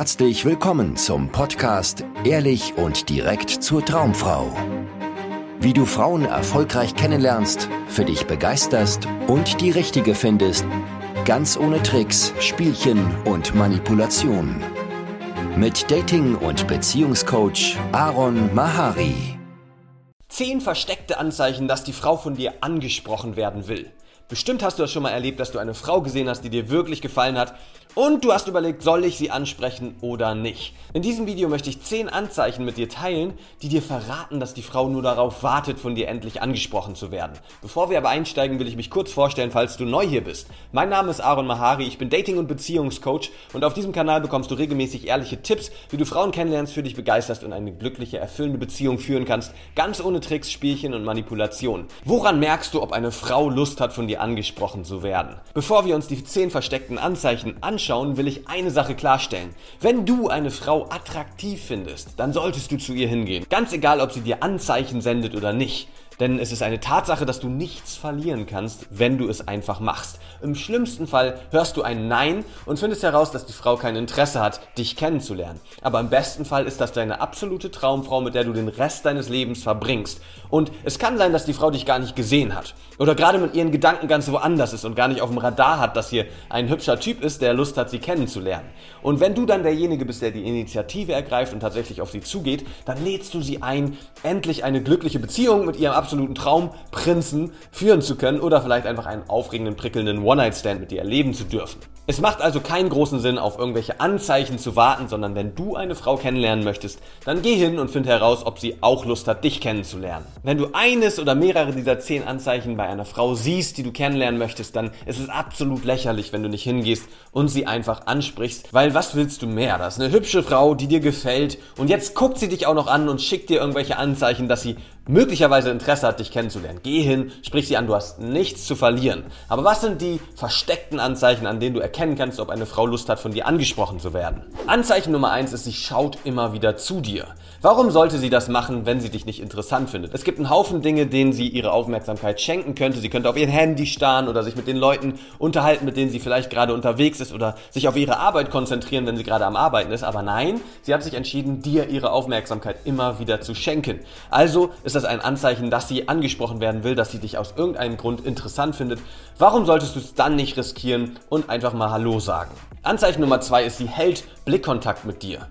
herzlich willkommen zum Podcast Ehrlich und direkt zur Traumfrau. Wie du Frauen erfolgreich kennenlernst, für dich begeisterst und die richtige findest, ganz ohne Tricks, Spielchen und Manipulation. Mit Dating- und Beziehungscoach Aaron Mahari. Zehn versteckte Anzeichen, dass die Frau von dir angesprochen werden will. Bestimmt hast du das schon mal erlebt, dass du eine Frau gesehen hast, die dir wirklich gefallen hat und du hast überlegt, soll ich sie ansprechen oder nicht. In diesem Video möchte ich 10 Anzeichen mit dir teilen, die dir verraten, dass die Frau nur darauf wartet, von dir endlich angesprochen zu werden. Bevor wir aber einsteigen, will ich mich kurz vorstellen, falls du neu hier bist. Mein Name ist Aaron Mahari, ich bin Dating- und Beziehungscoach und auf diesem Kanal bekommst du regelmäßig ehrliche Tipps, wie du Frauen kennenlernst, für dich begeisterst und eine glückliche, erfüllende Beziehung führen kannst, ganz ohne Tricks, Spielchen und Manipulation. Woran merkst du, ob eine Frau Lust hat, von dir angesprochen zu werden? Bevor wir uns die 10 versteckten Anzeichen anschauen, anschauen, will ich eine Sache klarstellen. Wenn du eine Frau attraktiv findest, dann solltest du zu ihr hingehen. Ganz egal, ob sie dir Anzeichen sendet oder nicht. Denn es ist eine Tatsache, dass du nichts verlieren kannst, wenn du es einfach machst. Im schlimmsten Fall hörst du ein Nein und findest heraus, dass die Frau kein Interesse hat, dich kennenzulernen. Aber im besten Fall ist das deine absolute Traumfrau, mit der du den Rest deines Lebens verbringst. Und es kann sein, dass die Frau dich gar nicht gesehen hat. Oder gerade mit ihren Gedanken ganz woanders ist und gar nicht auf dem Radar hat, dass hier ein hübscher Typ ist, der Lust hat, sie kennenzulernen. Und wenn du dann derjenige bist, der die Initiative ergreift und tatsächlich auf sie zugeht, dann lädst du sie ein, endlich eine glückliche Beziehung mit ihrem absoluten Traumprinzen führen zu können oder vielleicht einfach einen aufregenden, prickelnden One-Night-Stand mit dir erleben zu dürfen. Es macht also keinen großen Sinn, auf irgendwelche Anzeichen zu warten, sondern wenn du eine Frau kennenlernen möchtest, dann geh hin und find heraus, ob sie auch Lust hat, dich kennenzulernen. Wenn du eines oder mehrere dieser zehn Anzeichen bei einer Frau siehst, die du kennenlernen möchtest, dann ist es absolut lächerlich, wenn du nicht hingehst und sie einfach ansprichst, weil was willst du mehr? Das ist eine hübsche Frau, die dir gefällt und jetzt guckt sie dich auch noch an und schickt dir irgendwelche Anzeichen, dass sie möglicherweise Interesse hat, dich kennenzulernen. Geh hin, sprich sie an, du hast nichts zu verlieren. Aber was sind die versteckten Anzeichen, an denen du erkennen kannst, ob eine Frau Lust hat, von dir angesprochen zu werden? Anzeichen Nummer eins ist, sie schaut immer wieder zu dir. Warum sollte sie das machen, wenn sie dich nicht interessant findet? Es gibt einen Haufen Dinge, denen sie ihre Aufmerksamkeit schenken könnte. Sie könnte auf ihr Handy starren oder sich mit den Leuten unterhalten, mit denen sie vielleicht gerade unterwegs ist oder sich auf ihre Arbeit konzentrieren, wenn sie gerade am Arbeiten ist. Aber nein, sie hat sich entschieden, dir ihre Aufmerksamkeit immer wieder zu schenken. Also ist das ein Anzeichen, dass sie angesprochen werden will, dass sie dich aus irgendeinem Grund interessant findet. Warum solltest du es dann nicht riskieren und einfach mal Hallo sagen? Anzeichen Nummer zwei ist, sie hält Blickkontakt mit dir.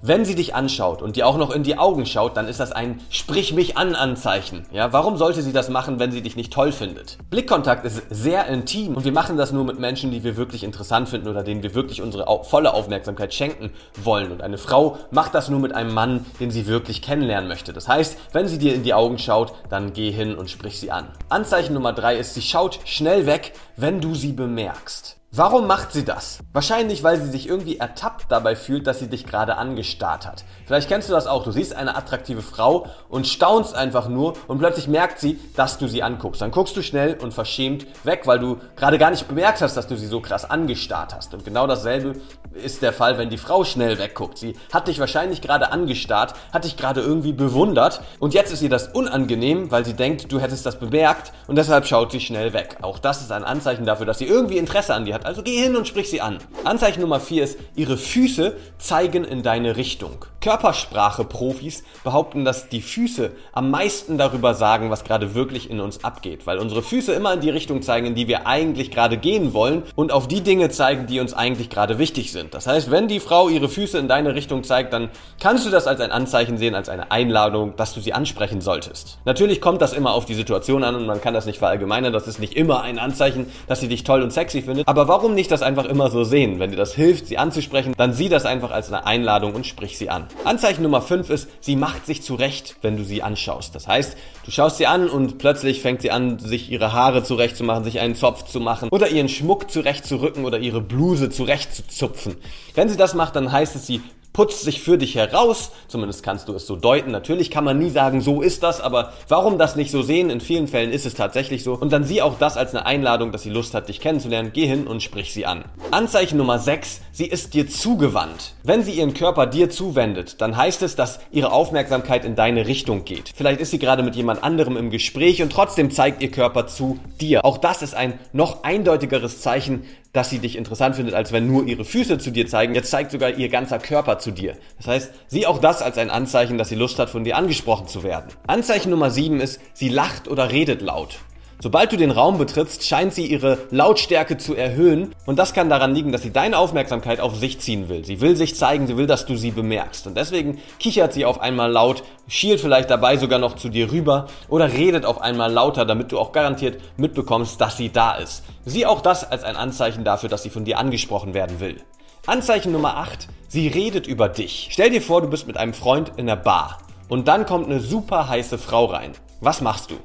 Wenn sie dich anschaut und dir auch noch in die Augen schaut, dann ist das ein Sprich mich an Anzeichen. Ja, warum sollte sie das machen, wenn sie dich nicht toll findet? Blickkontakt ist sehr intim und wir machen das nur mit Menschen, die wir wirklich interessant finden oder denen wir wirklich unsere volle Aufmerksamkeit schenken wollen. Und eine Frau macht das nur mit einem Mann, den sie wirklich kennenlernen möchte. Das heißt, wenn sie dir in die Augen schaut, dann geh hin und sprich sie an. Anzeichen Nummer drei ist, sie schaut schnell weg, wenn du sie bemerkst. Warum macht sie das? Wahrscheinlich, weil sie sich irgendwie ertappt dabei fühlt, dass sie dich gerade angestarrt hat. Vielleicht kennst du das auch. Du siehst eine attraktive Frau und staunst einfach nur und plötzlich merkt sie, dass du sie anguckst. Dann guckst du schnell und verschämt weg, weil du gerade gar nicht bemerkt hast, dass du sie so krass angestarrt hast. Und genau dasselbe ist der Fall, wenn die Frau schnell wegguckt. Sie hat dich wahrscheinlich gerade angestarrt, hat dich gerade irgendwie bewundert und jetzt ist ihr das unangenehm, weil sie denkt, du hättest das bemerkt und deshalb schaut sie schnell weg. Auch das ist ein Anzeichen dafür, dass sie irgendwie Interesse an dir hat. Also geh hin und sprich sie an. Anzeichen Nummer 4 ist, ihre Füße zeigen in deine Richtung. Körpersprache-Profis behaupten, dass die Füße am meisten darüber sagen, was gerade wirklich in uns abgeht, weil unsere Füße immer in die Richtung zeigen, in die wir eigentlich gerade gehen wollen und auf die Dinge zeigen, die uns eigentlich gerade wichtig sind. Das heißt, wenn die Frau ihre Füße in deine Richtung zeigt, dann kannst du das als ein Anzeichen sehen, als eine Einladung, dass du sie ansprechen solltest. Natürlich kommt das immer auf die Situation an und man kann das nicht verallgemeinern, das ist nicht immer ein Anzeichen, dass sie dich toll und sexy findet, aber warum nicht das einfach immer so sehen? Wenn dir das hilft, sie anzusprechen, dann sieh das einfach als eine Einladung und sprich sie an. Anzeichen Nummer 5 ist, sie macht sich zurecht, wenn du sie anschaust. Das heißt, du schaust sie an und plötzlich fängt sie an, sich ihre Haare zurechtzumachen, sich einen Zopf zu machen oder ihren Schmuck zurechtzurücken oder ihre Bluse zurechtzuzupfen. Wenn sie das macht, dann heißt es, sie putzt sich für dich heraus, zumindest kannst du es so deuten. Natürlich kann man nie sagen, so ist das, aber warum das nicht so sehen? In vielen Fällen ist es tatsächlich so. Und dann sieh auch das als eine Einladung, dass sie Lust hat, dich kennenzulernen. Geh hin und sprich sie an. Anzeichen Nummer 6, sie ist dir zugewandt. Wenn sie ihren Körper dir zuwendet, dann heißt es, dass ihre Aufmerksamkeit in deine Richtung geht. Vielleicht ist sie gerade mit jemand anderem im Gespräch und trotzdem zeigt ihr Körper zu dir. Auch das ist ein noch eindeutigeres Zeichen, dass sie dich interessant findet, als wenn nur ihre Füße zu dir zeigen. Jetzt zeigt sogar ihr ganzer Körper zu dir. Das heißt, sieh auch das als ein Anzeichen, dass sie Lust hat, von dir angesprochen zu werden. Anzeichen Nummer 7 ist, sie lacht oder redet laut. Sobald du den Raum betrittst, scheint sie ihre Lautstärke zu erhöhen und das kann daran liegen, dass sie deine Aufmerksamkeit auf sich ziehen will. Sie will sich zeigen, sie will, dass du sie bemerkst und deswegen kichert sie auf einmal laut, schielt vielleicht dabei sogar noch zu dir rüber oder redet auf einmal lauter, damit du auch garantiert mitbekommst, dass sie da ist. Sieh auch das als ein Anzeichen dafür, dass sie von dir angesprochen werden will. Anzeichen Nummer 8. Sie redet über dich. Stell dir vor, du bist mit einem Freund in der Bar und dann kommt eine super heiße Frau rein. Was machst du?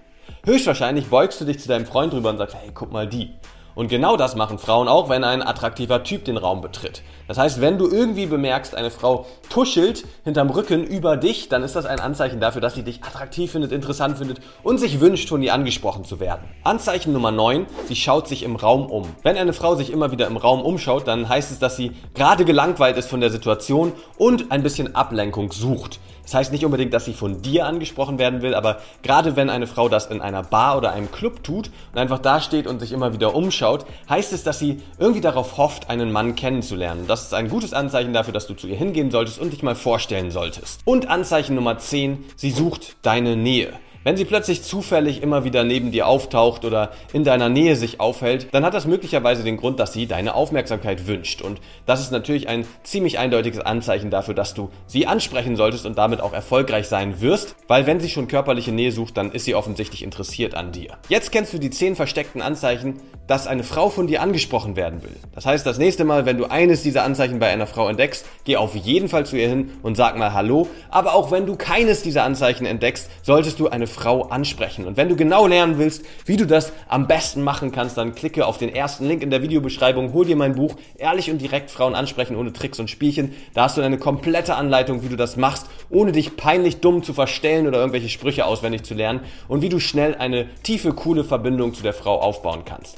Höchstwahrscheinlich beugst du dich zu deinem Freund rüber und sagst, hey, guck mal die. Und genau das machen Frauen auch, wenn ein attraktiver Typ den Raum betritt. Das heißt, wenn du irgendwie bemerkst, eine Frau tuschelt hinterm Rücken über dich, dann ist das ein Anzeichen dafür, dass sie dich attraktiv findet, interessant findet und sich wünscht, von dir angesprochen zu werden. Anzeichen Nummer 9, sie schaut sich im Raum um. Wenn eine Frau sich immer wieder im Raum umschaut, dann heißt es, dass sie gerade gelangweilt ist von der Situation und ein bisschen Ablenkung sucht. Das heißt nicht unbedingt, dass sie von dir angesprochen werden will, aber gerade wenn eine Frau das in einer Bar oder einem Club tut und einfach da steht und sich immer wieder umschaut, heißt es, dass sie irgendwie darauf hofft, einen Mann kennenzulernen. Das ist ein gutes Anzeichen dafür, dass du zu ihr hingehen solltest und dich mal vorstellen solltest. Und Anzeichen Nummer 10, sie sucht deine Nähe. Wenn sie plötzlich zufällig immer wieder neben dir auftaucht oder in deiner Nähe sich aufhält, dann hat das möglicherweise den Grund, dass sie deine Aufmerksamkeit wünscht. Und das ist natürlich ein ziemlich eindeutiges Anzeichen dafür, dass du sie ansprechen solltest und damit auch erfolgreich sein wirst, weil wenn sie schon körperliche Nähe sucht, dann ist sie offensichtlich interessiert an dir. Jetzt kennst du die zehn versteckten Anzeichen, dass eine Frau von dir angesprochen werden will. Das heißt, das nächste Mal, wenn du eines dieser Anzeichen bei einer Frau entdeckst, geh auf jeden Fall zu ihr hin und sag mal Hallo. Aber auch wenn du keines dieser Anzeichen entdeckst, solltest du eine Frau ansprechen. Und wenn du genau lernen willst, wie du das am besten machen kannst, dann klicke auf den ersten Link in der Videobeschreibung, hol dir mein Buch Ehrlich und direkt Frauen ansprechen ohne Tricks und Spielchen. Da hast du eine komplette Anleitung, wie du das machst, ohne dich peinlich dumm zu verstellen oder irgendwelche Sprüche auswendig zu lernen und wie du schnell eine tiefe, coole Verbindung zu der Frau aufbauen kannst.